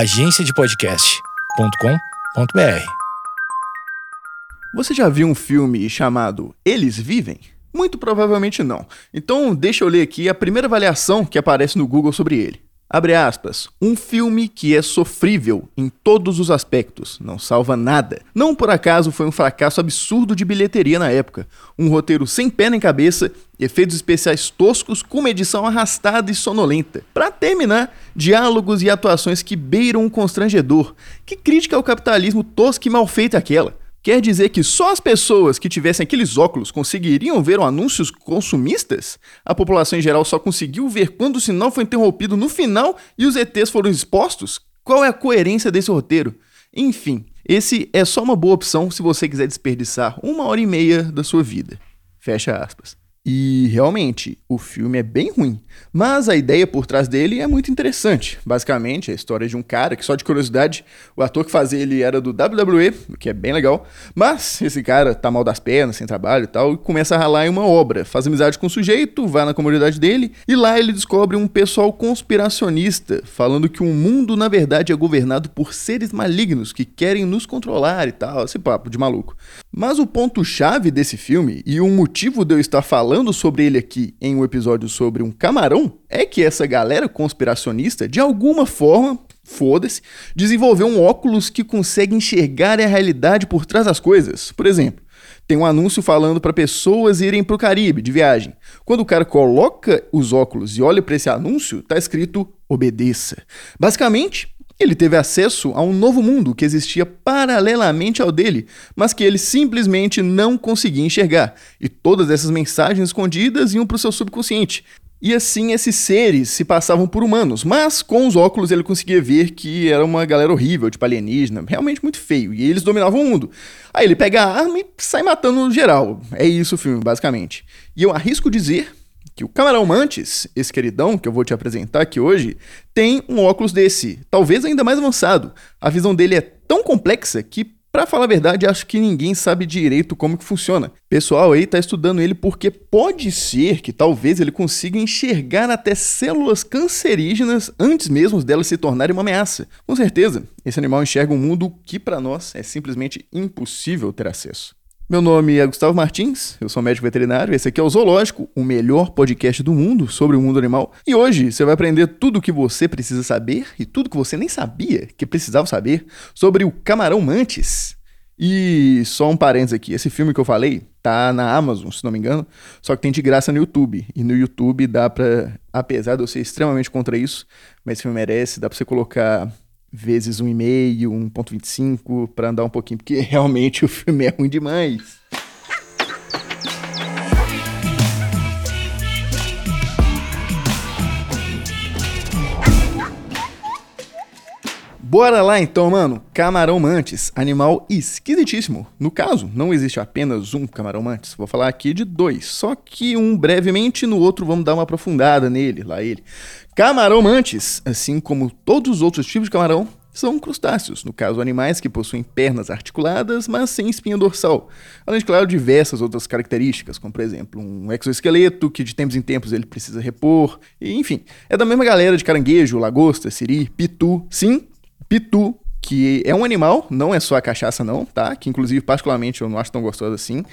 agenciadepodcast.com.br. Você já viu um filme chamado Eles Vivem? Muito provavelmente não. Então, deixa eu ler aqui a primeira avaliação que aparece no Google sobre ele. Abre aspas. Um filme que é sofrível em todos os aspectos, não salva nada. Não por acaso foi um fracasso absurdo de bilheteria na época. Um roteiro sem pé nem cabeça, efeitos especiais toscos com uma edição arrastada e sonolenta. Para terminar, diálogos e atuações que beiram um constrangedor. Que crítica ao capitalismo tosco e mal feita aquela. Quer dizer que só as pessoas que tivessem aqueles óculos conseguiriam ver anúncios consumistas? A população em geral só conseguiu ver quando o sinal foi interrompido no final e os ETs foram expostos? Qual é a coerência desse roteiro? Enfim, esse é só uma boa opção se você quiser desperdiçar uma hora e meia da sua vida. Fecha aspas. E realmente, o filme é bem ruim, mas a ideia por trás dele é muito interessante. Basicamente, é a história de um cara que, só de curiosidade, o ator que fazia ele era do WWE, o que é bem legal, mas esse cara tá mal das pernas, sem trabalho e tal, e começa a ralar em uma obra. Faz amizade com o sujeito, vai na comunidade dele, e lá ele descobre um pessoal conspiracionista, falando que o mundo, na verdade, é governado por seres malignos que querem nos controlar e tal, esse papo de maluco. Mas o ponto-chave desse filme, e o motivo de eu estar falando sobre ele aqui em um episódio sobre um camarão, é que essa galera conspiracionista, de alguma forma, foda-se, desenvolveu um óculos que consegue enxergar a realidade por trás das coisas. Por exemplo, tem um anúncio falando para pessoas irem para o Caribe de viagem. Quando o cara coloca os óculos e olha para esse anúncio, tá escrito obedeça. Basicamente, ele teve acesso a um novo mundo que existia paralelamente ao dele, mas que ele simplesmente não conseguia enxergar. E todas essas mensagens escondidas iam para o seu subconsciente. E assim esses seres se passavam por humanos, mas com os óculos ele conseguia ver que era uma galera horrível, tipo alienígena, realmente muito feio, e eles dominavam o mundo. Aí ele pega a arma e sai matando geral. É isso o filme, basicamente. E eu arrisco dizer que o Camarão Mantis, esse queridão que eu vou te apresentar aqui hoje, tem um óculos desse, talvez ainda mais avançado. A visão dele é tão complexa que, para falar a verdade, acho que ninguém sabe direito como que funciona. Pessoal aí tá estudando ele porque pode ser que talvez ele consiga enxergar até células cancerígenas antes mesmo delas se tornarem uma ameaça. Com certeza, esse animal enxerga um mundo que para nós é simplesmente impossível ter acesso. Meu nome é Gustavo Martins, eu sou médico veterinário. Esse aqui é o Zoológico, o melhor podcast do mundo sobre o mundo animal. E hoje você vai aprender tudo o que você precisa saber e tudo que você nem sabia que precisava saber sobre o camarão mantis. E só um parênteses aqui, esse filme que eu falei tá na Amazon, se não me engano, só que tem de graça no YouTube. E no YouTube dá pra, apesar de eu ser extremamente contra isso, mas esse filme merece, dá pra você colocar vezes 1,5, 1.25 para andar um pouquinho, porque realmente o filme é ruim demais. Bora lá então, mano. Camarão mantis, animal esquisitíssimo. No caso, não existe apenas um camarão mantis. Vou falar aqui de dois, só que um brevemente, no outro vamos dar uma aprofundada nele, lá ele. Camarão mantis, assim como todos os outros tipos de camarão, são crustáceos, no caso animais que possuem pernas articuladas, mas sem espinha dorsal, além de, claro, diversas outras características, como por exemplo um exoesqueleto que de tempos em tempos ele precisa repor, e, enfim, é da mesma galera de caranguejo, lagosta, siri, pitu, sim, pitu, que é um animal, não é só a cachaça não, tá? Que inclusive particularmente eu não acho tão gostoso assim.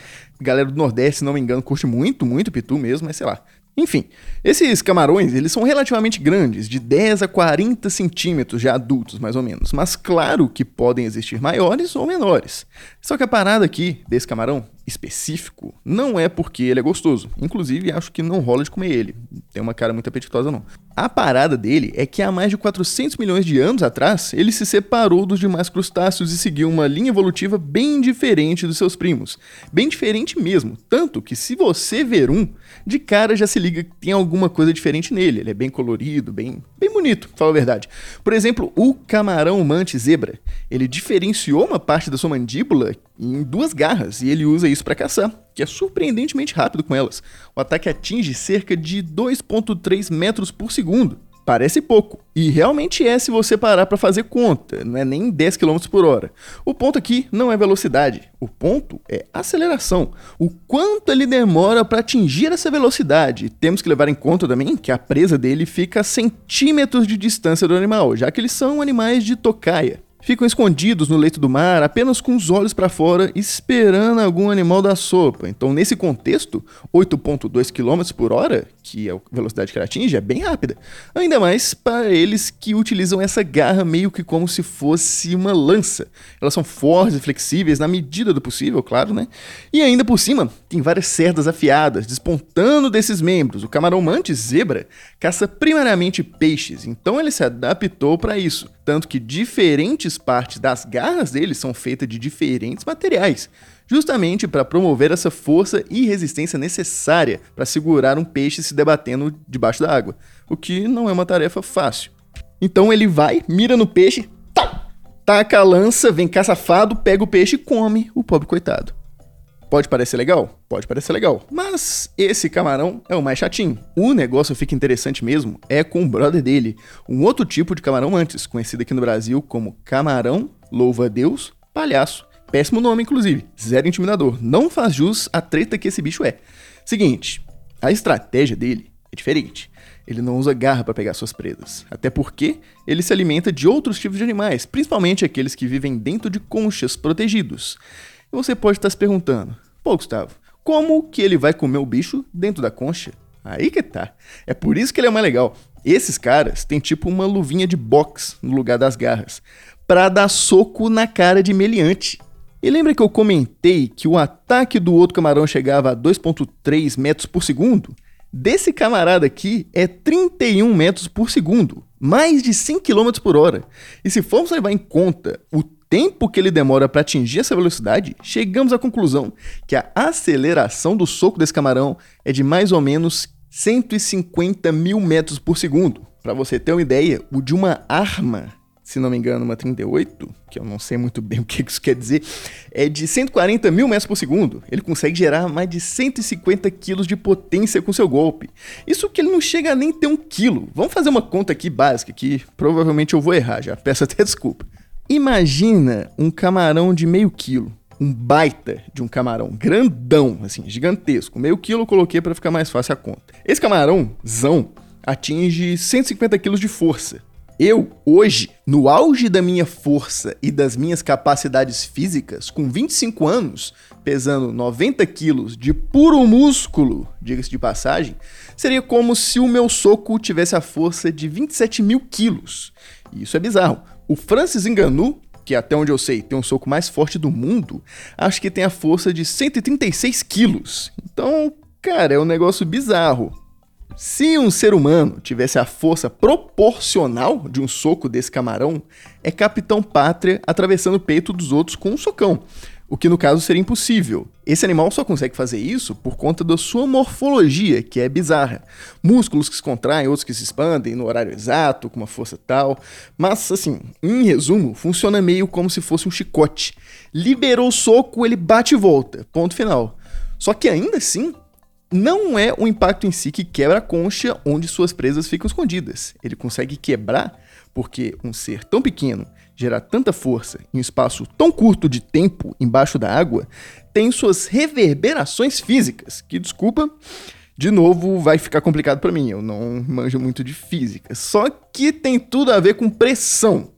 Galera do Nordeste, se não me engano, curte muito, muito pitu mesmo, mas sei lá. Enfim, esses camarões, eles são relativamente grandes, de 10 a 40 centímetros já adultos, mais ou menos. Mas claro que podem existir maiores ou menores. Só que a parada aqui desse camarão específico não é porque ele é gostoso. Inclusive, acho que não rola de comer ele. Tem uma cara muito apetitosa, não. A parada dele é que há mais de 400 milhões de anos atrás, ele se separou dos demais crustáceos e seguiu uma linha evolutiva bem diferente dos seus primos. Bem diferente mesmo. Tanto que se você ver um, de cara já se liga que tem alguma coisa diferente nele. Ele é bem colorido, bem, bem bonito, fala a verdade. Por exemplo, o camarão mante zebra. Ele diferenciou uma parte da sua mandíbula em duas garras e ele usa isso para caçar, que é surpreendentemente rápido com elas. O ataque atinge cerca de 2,3 metros por segundo. Parece pouco, e realmente é se você parar para fazer conta, não é nem 10 km por hora. O ponto aqui não é velocidade, o ponto é aceleração. O quanto ele demora para atingir essa velocidade. Temos que levar em conta também que a presa dele fica a centímetros de distância do animal, já que eles são animais de tocaia ficam escondidos no leito do mar, apenas com os olhos para fora, esperando algum animal da sopa. Então, nesse contexto, 8.2 km por hora, que é a velocidade que ela atinge, é bem rápida. Ainda mais para eles que utilizam essa garra meio que como se fosse uma lança. Elas são fortes e flexíveis na medida do possível, claro, né? E ainda por cima, tem várias cerdas afiadas despontando desses membros. O camarão mantis zebra caça primariamente peixes, então ele se adaptou para isso. Tanto que diferentes partes das garras dele são feitas de diferentes materiais, justamente para promover essa força e resistência necessária para segurar um peixe se debatendo debaixo da água, o que não é uma tarefa fácil. Então ele vai, mira no peixe, tá, taca a lança, vem cá safado, pega o peixe e come o pobre coitado. Pode parecer legal? Pode parecer legal. Mas esse camarão é o mais chatinho. O negócio fica interessante mesmo é com o brother dele, um outro tipo de camarão antes, conhecido aqui no Brasil como camarão louva-a-Deus palhaço. Péssimo nome, inclusive. Zero intimidador. Não faz jus à treta que esse bicho é. Seguinte, a estratégia dele é diferente. Ele não usa garra para pegar suas presas. Até porque ele se alimenta de outros tipos de animais, principalmente aqueles que vivem dentro de conchas protegidos. E você pode estar se perguntando: pô, Gustavo, como que ele vai comer o bicho dentro da concha? Aí que tá. É por isso que ele é mais legal. Esses caras têm tipo uma luvinha de boxe no lugar das garras, para dar soco na cara de meliante. E lembra que eu comentei que o ataque do outro camarão chegava a 2.3 metros por segundo? Desse camarada aqui é 31 metros por segundo, mais de 100 km por hora. E se formos levar em conta o tempo que ele demora para atingir essa velocidade, chegamos à conclusão que a aceleração do soco desse camarão é de mais ou menos 150 mil metros por segundo. Para você ter uma ideia, o de uma arma, se não me engano, uma 38, que eu não sei muito bem o que isso quer dizer, é de 140 mil metros por segundo. Ele consegue gerar mais de 150 quilos de potência com seu golpe. Isso que ele não chega a nem ter um quilo. Vamos fazer uma conta aqui básica, que provavelmente eu vou errar, já peço até desculpa. Imagina um camarão de meio quilo. Um baita de um camarão, grandão, assim, gigantesco. Meio quilo eu coloquei para ficar mais fácil a conta. Esse camarãozão atinge 150 quilos de força. Eu, hoje, no auge da minha força e das minhas capacidades físicas, com 25 anos, pesando 90 quilos de puro músculo, diga-se de passagem, seria como se o meu soco tivesse a força de 27 mil quilos. E isso é bizarro. O Francis Ngannou, que até onde eu sei tem um soco mais forte do mundo, acho que tem a força de 136 quilos. Então, cara, é um negócio bizarro. Se um ser humano tivesse a força proporcional de um soco desse camarão, é Capitão Pátria atravessando o peito dos outros com um socão o que no caso seria impossível. Esse animal só consegue fazer isso por conta da sua morfologia, que é bizarra. Músculos que se contraem, outros que se expandem no horário exato, com uma força tal. Mas, assim, em resumo, funciona meio como se fosse um chicote. Liberou o soco, ele bate e volta. Ponto final. Só que ainda assim, não é o impacto em si que quebra a concha onde suas presas ficam escondidas. Ele consegue quebrar porque um ser tão pequeno gerar tanta força em um espaço tão curto de tempo embaixo da água tem suas reverberações físicas, que desculpa, de novo vai ficar complicado para mim, eu não manjo muito de física. Só que tem tudo a ver com pressão.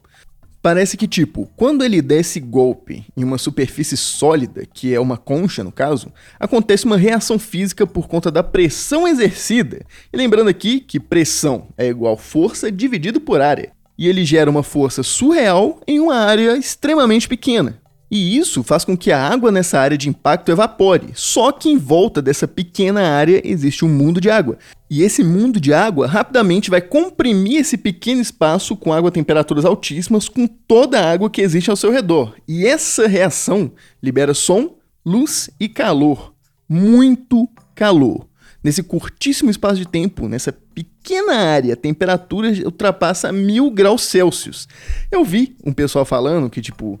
Parece que, tipo, quando ele desce golpe em uma superfície sólida, que é uma concha no caso, acontece uma reação física por conta da pressão exercida. E lembrando aqui que pressão é igual força dividido por área e ele gera uma força surreal em uma área extremamente pequena. E isso faz com que a água nessa área de impacto evapore. Só que em volta dessa pequena área existe um mundo de água. E esse mundo de água rapidamente vai comprimir esse pequeno espaço com água a temperaturas altíssimas com toda a água que existe ao seu redor. E essa reação libera som, luz e calor. Muito calor nesse curtíssimo espaço de tempo, nessa pequena área, a temperatura ultrapassa mil graus Celsius. Eu vi um pessoal falando que, tipo,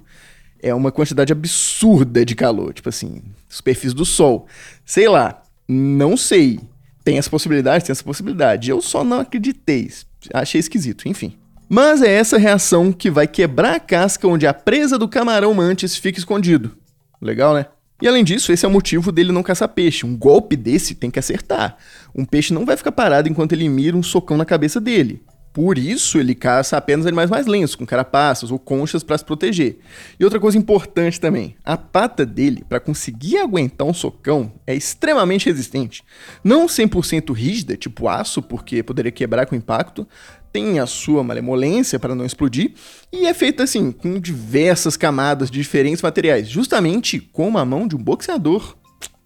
é uma quantidade absurda de calor, tipo assim, superfície do Sol. Sei lá, não sei. Tem essa possibilidade, tem essa possibilidade. Eu só não acreditei. Achei esquisito, enfim. Mas é essa reação que vai quebrar a casca onde a presa do camarão mantis fica escondido. Legal, né? E além disso, esse é o motivo dele não caçar peixe. Um golpe desse tem que acertar. Um peixe não vai ficar parado enquanto ele mira um socão na cabeça dele. Por isso, ele caça apenas animais mais lentos, com carapaças ou conchas para se proteger. E outra coisa importante também: a pata dele, para conseguir aguentar um socão, é extremamente resistente. Não 100% rígida, tipo aço, porque poderia quebrar com impacto, tem a sua malemolência para não explodir e é feita assim, com diversas camadas de diferentes materiais, justamente como a mão de um boxeador.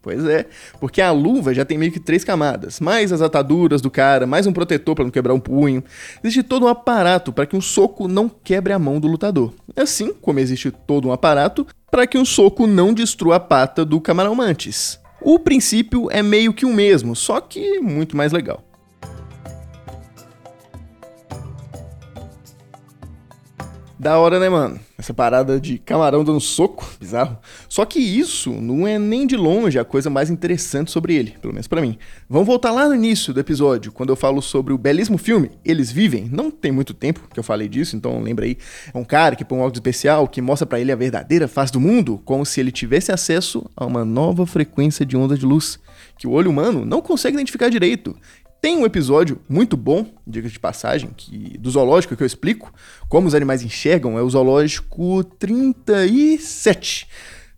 Pois é, porque a luva já tem meio que três camadas, mais as ataduras do cara, mais um protetor para não quebrar um punho. Existe todo um aparato para que um soco não quebre a mão do lutador. Assim como existe todo um aparato para que um soco não destrua a pata do camarão mantis. O princípio é meio que o mesmo, só que muito mais legal. Da hora, né, mano? Essa parada de camarão dando soco, bizarro. Só que isso não é nem de longe a coisa mais interessante sobre ele, pelo menos para mim. Vamos voltar lá no início do episódio, quando eu falo sobre o belíssimo filme Eles Vivem. Não tem muito tempo que eu falei disso, então lembra aí. É um cara que põe um óculos especial que mostra para ele a verdadeira face do mundo, como se ele tivesse acesso a uma nova frequência de onda de luz que o olho humano não consegue identificar direito. Tem um episódio muito bom, diga de passagem, que do zoológico que eu explico como os animais enxergam, é o zoológico 37.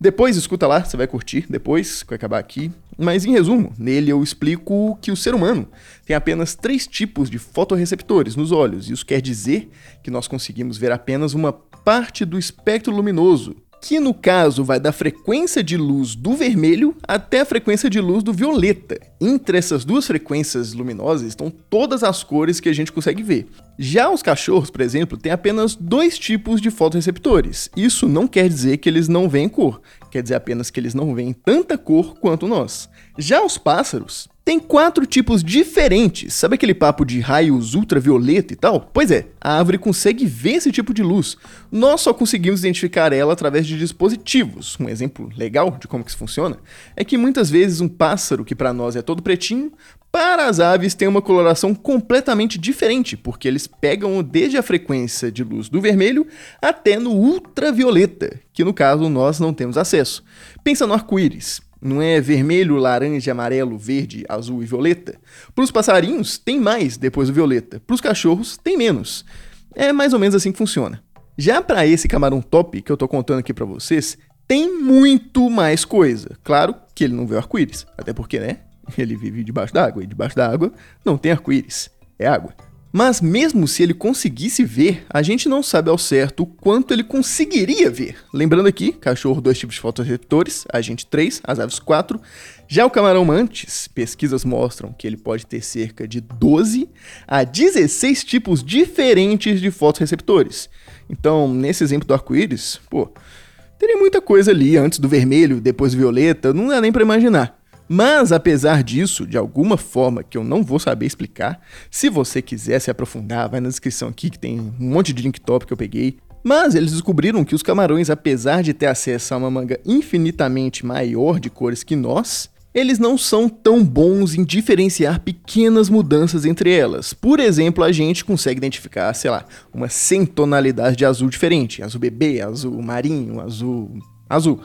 Depois escuta lá, você vai curtir depois que eu acabar aqui. Mas em resumo, nele eu explico que o ser humano tem apenas três tipos de fotorreceptores nos olhos. Isso quer dizer que nós conseguimos ver apenas uma parte do espectro luminoso que no caso vai da frequência de luz do vermelho até a frequência de luz do violeta. Entre essas duas frequências luminosas estão todas as cores que a gente consegue ver. Já os cachorros, por exemplo, têm apenas dois tipos de fotoreceptores. Isso não quer dizer que eles não veem cor, quer dizer apenas que eles não veem tanta cor quanto nós. Já os pássaros tem quatro tipos diferentes. Sabe aquele papo de raios ultravioleta e tal? Pois é, a árvore consegue ver esse tipo de luz. Nós só conseguimos identificar ela através de dispositivos. Um exemplo legal de como que isso funciona é que muitas vezes um pássaro que para nós é todo pretinho, para as aves tem uma coloração completamente diferente, porque eles pegam desde a frequência de luz do vermelho até no ultravioleta, que no caso nós não temos acesso. Pensa no arco-íris. Não é vermelho, laranja, amarelo, verde, azul e violeta? Para os passarinhos, tem mais depois do violeta. Para os cachorros, tem menos. É mais ou menos assim que funciona. Já para esse camarão top que eu tô contando aqui para vocês, tem muito mais coisa. Claro que ele não vê arco-íris, até porque, né? Ele vive debaixo d'água e debaixo d'água não tem arco-íris, é água. Mas mesmo se ele conseguisse ver, a gente não sabe ao certo o quanto ele conseguiria ver. Lembrando aqui, cachorro dois tipos de fotoreceptores, a gente três, as aves quatro. Já o camarão mantis, pesquisas mostram que ele pode ter cerca de 12 a 16 tipos diferentes de fotoreceptores. Então, nesse exemplo do arco-íris, pô, teria muita coisa ali antes do vermelho, depois do violeta, não dá nem para imaginar. Mas apesar disso, de alguma forma que eu não vou saber explicar, se você quiser se aprofundar, vai na descrição aqui que tem um monte de link top que eu peguei. Mas eles descobriram que os camarões, apesar de ter acesso a uma manga infinitamente maior de cores que nós, eles não são tão bons em diferenciar pequenas mudanças entre elas. Por exemplo, a gente consegue identificar, sei lá, uma 100 tonalidades de azul diferente, azul bebê, azul marinho, azul azul.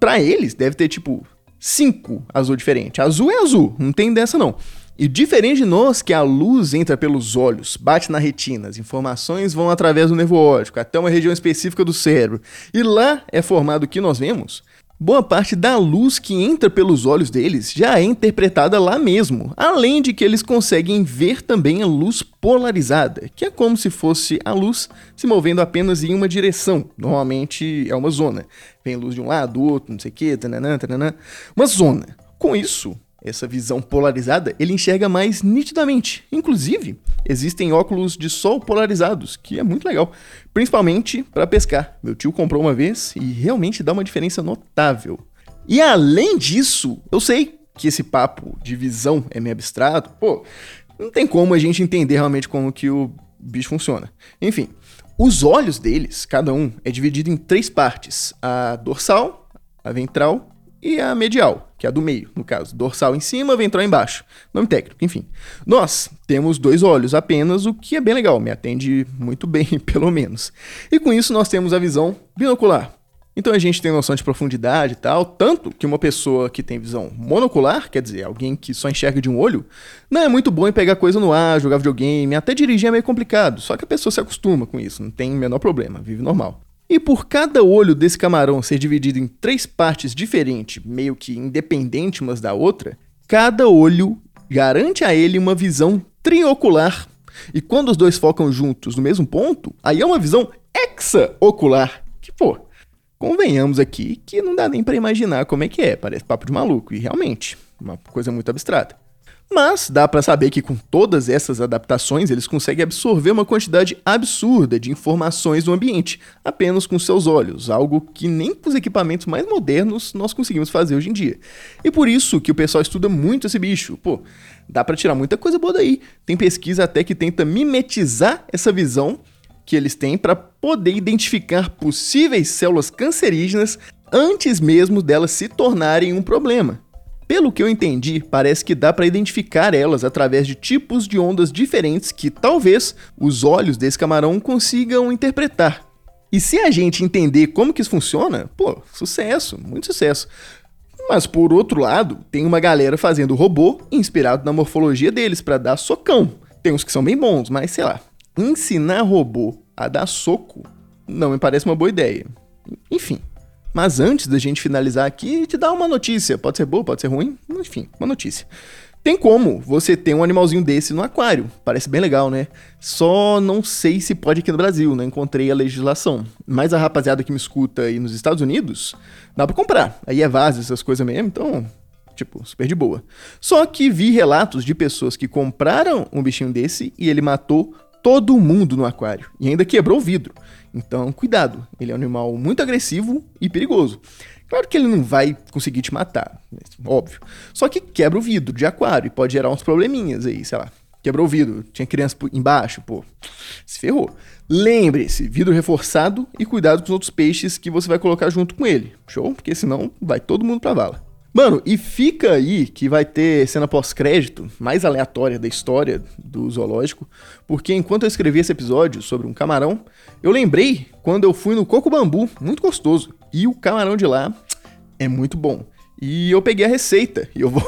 Para eles deve ter tipo cinco azul diferente. Azul é azul, não tem dessa não. E diferente de nós, que a luz entra pelos olhos, bate na retina, as informações vão através do nervo óptico até uma região específica do cérebro, e lá é formado o que nós vemos, Boa parte da luz que entra pelos olhos deles já é interpretada lá mesmo, além de que eles conseguem ver também a luz polarizada, que é como se fosse a luz se movendo apenas em uma direção. Normalmente é uma zona. Vem luz de um lado, do outro, não sei o que, tananã, tananã. Uma zona. Com isso, essa visão polarizada, ele enxerga mais nitidamente. Inclusive, existem óculos de sol polarizados, que é muito legal, principalmente para pescar. Meu tio comprou uma vez e realmente dá uma diferença notável. E além disso, eu sei que esse papo de visão é meio abstrato, pô, não tem como a gente entender realmente como que o bicho funciona. Enfim, os olhos deles, cada um, é dividido em três partes: a dorsal, a ventral e a medial. Que é a do meio, no caso. Dorsal em cima, ventral embaixo. Nome técnico, enfim. Nós temos dois olhos apenas, o que é bem legal, me atende muito bem, pelo menos. E com isso nós temos a visão binocular. Então a gente tem noção de profundidade e tal, tanto que uma pessoa que tem visão monocular, quer dizer, alguém que só enxerga de um olho, não é muito bom em pegar coisa no ar, jogar videogame, até dirigir é meio complicado, só que a pessoa se acostuma com isso, não tem o menor problema, vive normal. E por cada olho desse camarão ser dividido em três partes diferentes, meio que independente umas da outra, cada olho garante a ele uma visão triocular. E quando os dois focam juntos no mesmo ponto, aí é uma visão hexaocular. Que, pô, Convenhamos aqui que não dá nem para imaginar como é que é, parece papo de maluco, e realmente, uma coisa muito abstrata. Mas dá para saber que com todas essas adaptações eles conseguem absorver uma quantidade absurda de informações do ambiente, apenas com seus olhos, algo que nem com os equipamentos mais modernos nós conseguimos fazer hoje em dia. E por isso que o pessoal estuda muito esse bicho. Pô, dá para tirar muita coisa boa daí. Tem pesquisa até que tenta mimetizar essa visão que eles têm para poder identificar possíveis células cancerígenas antes mesmo delas se tornarem um problema. Pelo que eu entendi, parece que dá para identificar elas através de tipos de ondas diferentes que talvez os olhos desse camarão consigam interpretar. E se a gente entender como que isso funciona, pô, sucesso, muito sucesso. Mas por outro lado, tem uma galera fazendo robô inspirado na morfologia deles para dar socão. Tem uns que são bem bons, mas sei lá, ensinar robô a dar soco não me parece uma boa ideia. Enfim. Mas antes da gente finalizar aqui, te dar uma notícia. Pode ser boa, pode ser ruim, enfim, uma notícia. Tem como você ter um animalzinho desse no aquário. Parece bem legal, né? Só não sei se pode aqui no Brasil, não encontrei a legislação. Mas a rapaziada que me escuta aí nos Estados Unidos, dá pra comprar. Aí é vaso, essas coisas mesmo, então, tipo, super de boa. Só que vi relatos de pessoas que compraram um bichinho desse e ele matou todo mundo no aquário e ainda quebrou o vidro. Então, cuidado, ele é um animal muito agressivo e perigoso. Claro que ele não vai conseguir te matar, óbvio. Só que quebra o vidro de aquário e pode gerar uns probleminhas aí, sei lá. Quebrou o vidro, tinha criança embaixo, pô, se ferrou. Lembre-se, vidro reforçado e cuidado com os outros peixes que você vai colocar junto com ele. Show? Porque senão vai todo mundo pra vala. Mano, e fica aí que vai ter cena pós-crédito mais aleatória da história do zoológico, porque enquanto eu escrevi esse episódio sobre um camarão, eu lembrei quando eu fui no Coco Bambu, muito gostoso, e o camarão de lá é muito bom. E eu peguei a receita e eu vou.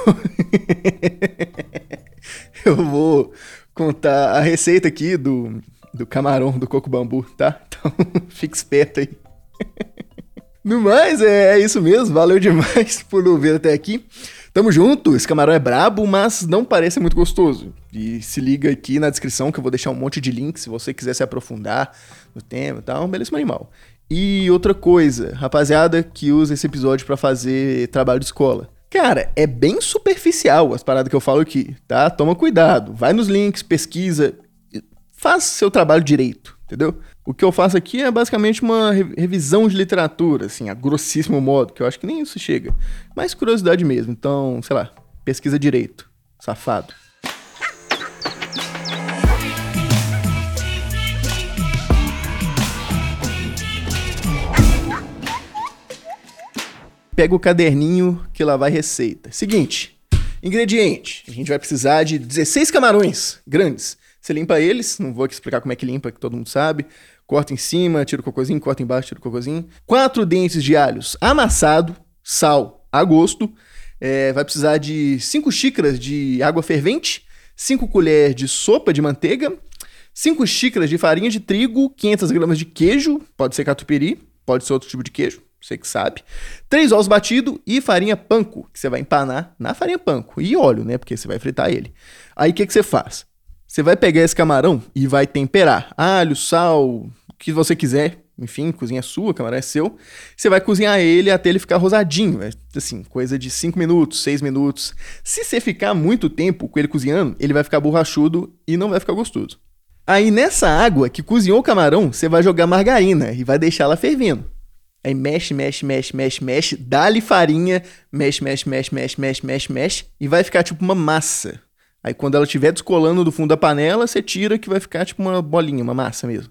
eu vou contar a receita aqui do, do camarão do Coco Bambu, tá? Então fique esperto aí. No mais, é, é isso mesmo. Valeu demais por nos ver até aqui. Tamo junto, esse camarão é brabo, mas não parece muito gostoso. E se liga aqui na descrição que eu vou deixar um monte de links se você quiser se aprofundar no tema e tal. Um belíssimo animal. E outra coisa, rapaziada que usa esse episódio para fazer trabalho de escola. Cara, é bem superficial as paradas que eu falo aqui, tá? Toma cuidado, vai nos links, pesquisa, faz seu trabalho direito, entendeu? O que eu faço aqui é basicamente uma revisão de literatura, assim, a grossíssimo modo, que eu acho que nem isso chega. Mas curiosidade mesmo, então, sei lá, pesquisa direito, safado. Pega o caderninho que lá vai receita. Seguinte, ingrediente. A gente vai precisar de 16 camarões grandes. Você limpa eles, não vou aqui explicar como é que limpa, que todo mundo sabe corta em cima, tira o cocôzinho, corta embaixo, tira o cocôzinho. Quatro dentes de alhos amassado, sal a gosto. É, vai precisar de cinco xícaras de água fervente, cinco colheres de sopa de manteiga, cinco xícaras de farinha de trigo, 500 gramas de queijo, pode ser catupiry, pode ser outro tipo de queijo, você que sabe. Três ovos batidos e farinha panko, que você vai empanar na farinha panko. E óleo, né? Porque você vai fritar ele. Aí o que, que você faz? Você vai pegar esse camarão e vai temperar. Alho, sal, que você quiser. Enfim, cozinha sua, camarão é seu. Você vai cozinhar ele até ele ficar rosadinho. É, assim, coisa de 5 minutos, 6 minutos. Se você ficar muito tempo com ele cozinhando, ele vai ficar borrachudo e não vai ficar gostoso. Aí nessa água que cozinhou o camarão, você vai jogar margarina e vai deixar ela fervendo. Aí mexe, mexe, mexe, mexe, mexe, dá-lhe farinha, mexe, mexe, mexe, mexe, mexe, mexe, mexe, e vai ficar tipo uma massa. Aí quando ela estiver descolando do fundo da panela, você tira que vai ficar tipo uma bolinha, uma massa mesmo.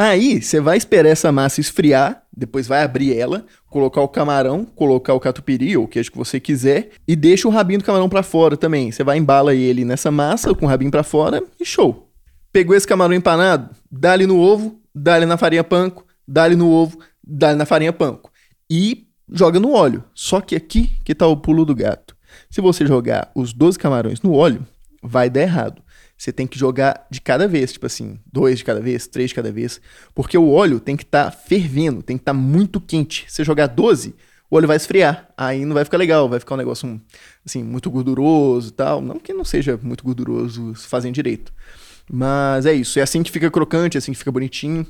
Aí você vai esperar essa massa esfriar, Depois vai abrir ela, colocar o camarão, colocar o catupiry ou o queijo que você quiser e deixa o rabinho do camarão para fora também. Você vai embala ele nessa massa com o rabinho para fora e show. Pegou esse camarão empanado, dá-lhe no ovo, dá-lhe na farinha panko, dá-lhe no ovo, dá-lhe na farinha panko. E joga no óleo. Só que aqui que tá o pulo do gato. Se você jogar os 12 camarões no óleo, vai dar errado. Você tem que jogar de cada vez, tipo assim, dois de cada vez, três de cada vez, porque o óleo tem que estar tá fervendo, tem que estar tá muito quente. Se você jogar 12, o óleo vai esfriar, aí não vai ficar legal, vai ficar um negócio assim muito gorduroso e tal. Não que não seja muito gorduroso fazendo direito. Mas é isso, é assim que fica crocante, é assim que fica bonitinho.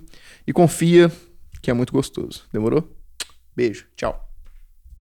E confia que é muito gostoso. Demorou? Beijo, tchau.